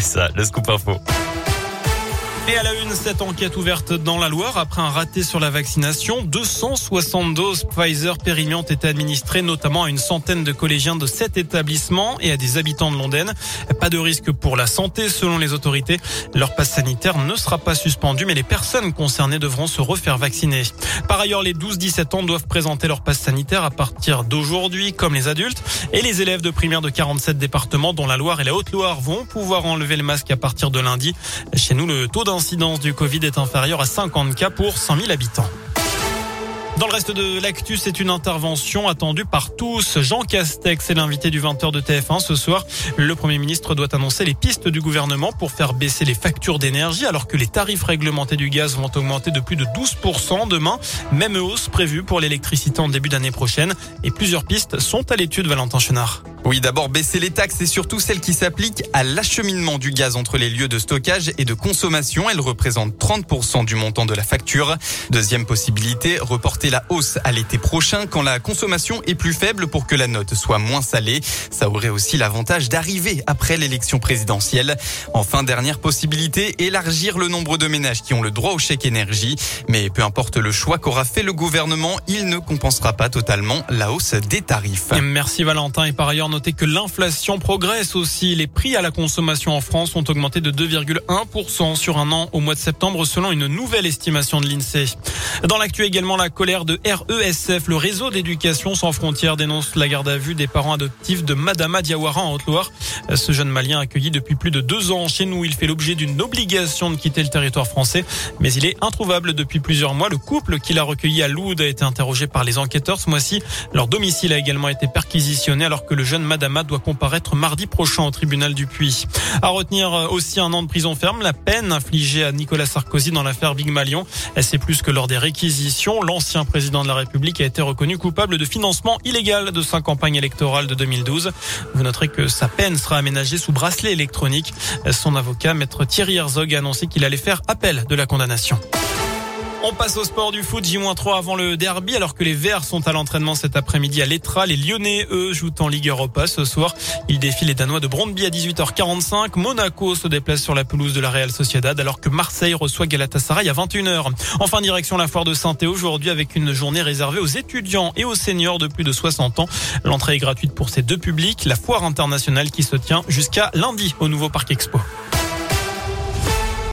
C'est ça, le scoop info. Et à la une, cette enquête ouverte dans la Loire après un raté sur la vaccination. 260 doses Pfizer ont été administrées notamment à une centaine de collégiens de sept établissements et à des habitants de Londaine. Pas de risque pour la santé selon les autorités. Leur passe sanitaire ne sera pas suspendu mais les personnes concernées devront se refaire vacciner. Par ailleurs, les 12-17 ans doivent présenter leur passe sanitaire à partir d'aujourd'hui comme les adultes et les élèves de primaire de 47 départements dont la Loire et la Haute-Loire vont pouvoir enlever le masque à partir de lundi. Chez nous, le taux d'incidence du Covid est inférieur à 50 cas pour 100 000 habitants. Dans le reste de l'actu, c'est une intervention attendue par tous. Jean Castex est l'invité du 20h de TF1 ce soir. Le Premier ministre doit annoncer les pistes du gouvernement pour faire baisser les factures d'énergie alors que les tarifs réglementés du gaz vont augmenter de plus de 12% demain. Même hausse prévue pour l'électricité en début d'année prochaine. Et plusieurs pistes sont à l'étude, Valentin Chenard. Oui, d'abord baisser les taxes et surtout celles qui s'appliquent à l'acheminement du gaz entre les lieux de stockage et de consommation. Elles représentent 30% du montant de la facture. Deuxième possibilité, reporter la hausse à l'été prochain quand la consommation est plus faible pour que la note soit moins salée. Ça aurait aussi l'avantage d'arriver après l'élection présidentielle. Enfin, dernière possibilité, élargir le nombre de ménages qui ont le droit au chèque énergie. Mais peu importe le choix qu'aura fait le gouvernement, il ne compensera pas totalement la hausse des tarifs. Merci Valentin. Et par ailleurs, notez que l'inflation progresse aussi. Les prix à la consommation en France ont augmenté de 2,1% sur un an au mois de septembre selon une nouvelle estimation de l'INSEE. Dans l'actu également, la colère de RESF, le réseau d'éducation sans frontières dénonce la garde à vue des parents adoptifs de Madama Diawara en Haute-Loire. Ce jeune malien accueilli depuis plus de deux ans chez nous, il fait l'objet d'une obligation de quitter le territoire français, mais il est introuvable depuis plusieurs mois. Le couple qu'il a recueilli à Loud a été interrogé par les enquêteurs ce mois-ci. Leur domicile a également été perquisitionné alors que le jeune Madama doit comparaître mardi prochain au tribunal du Puy. À retenir aussi un an de prison ferme, la peine infligée à Nicolas Sarkozy dans l'affaire Big Malion. C'est plus que lors des réquisitions. L'ancien président de la République a été reconnu coupable de financement illégal de sa campagne électorale de 2012. Vous noterez que sa peine sera aménagée sous bracelet électronique. Son avocat, maître Thierry Herzog, a annoncé qu'il allait faire appel de la condamnation. On passe au sport du foot, J-3 avant le derby, alors que les Verts sont à l'entraînement cet après-midi à l'Etra. Les Lyonnais, eux, jouent en Ligue Europa ce soir. Ils défient les Danois de Brondby à 18h45. Monaco se déplace sur la pelouse de la Real Sociedad, alors que Marseille reçoit Galatasaray à 21h. Enfin, direction la foire de Saint-Et aujourd'hui avec une journée réservée aux étudiants et aux seniors de plus de 60 ans. L'entrée est gratuite pour ces deux publics. La foire internationale qui se tient jusqu'à lundi au nouveau Parc Expo.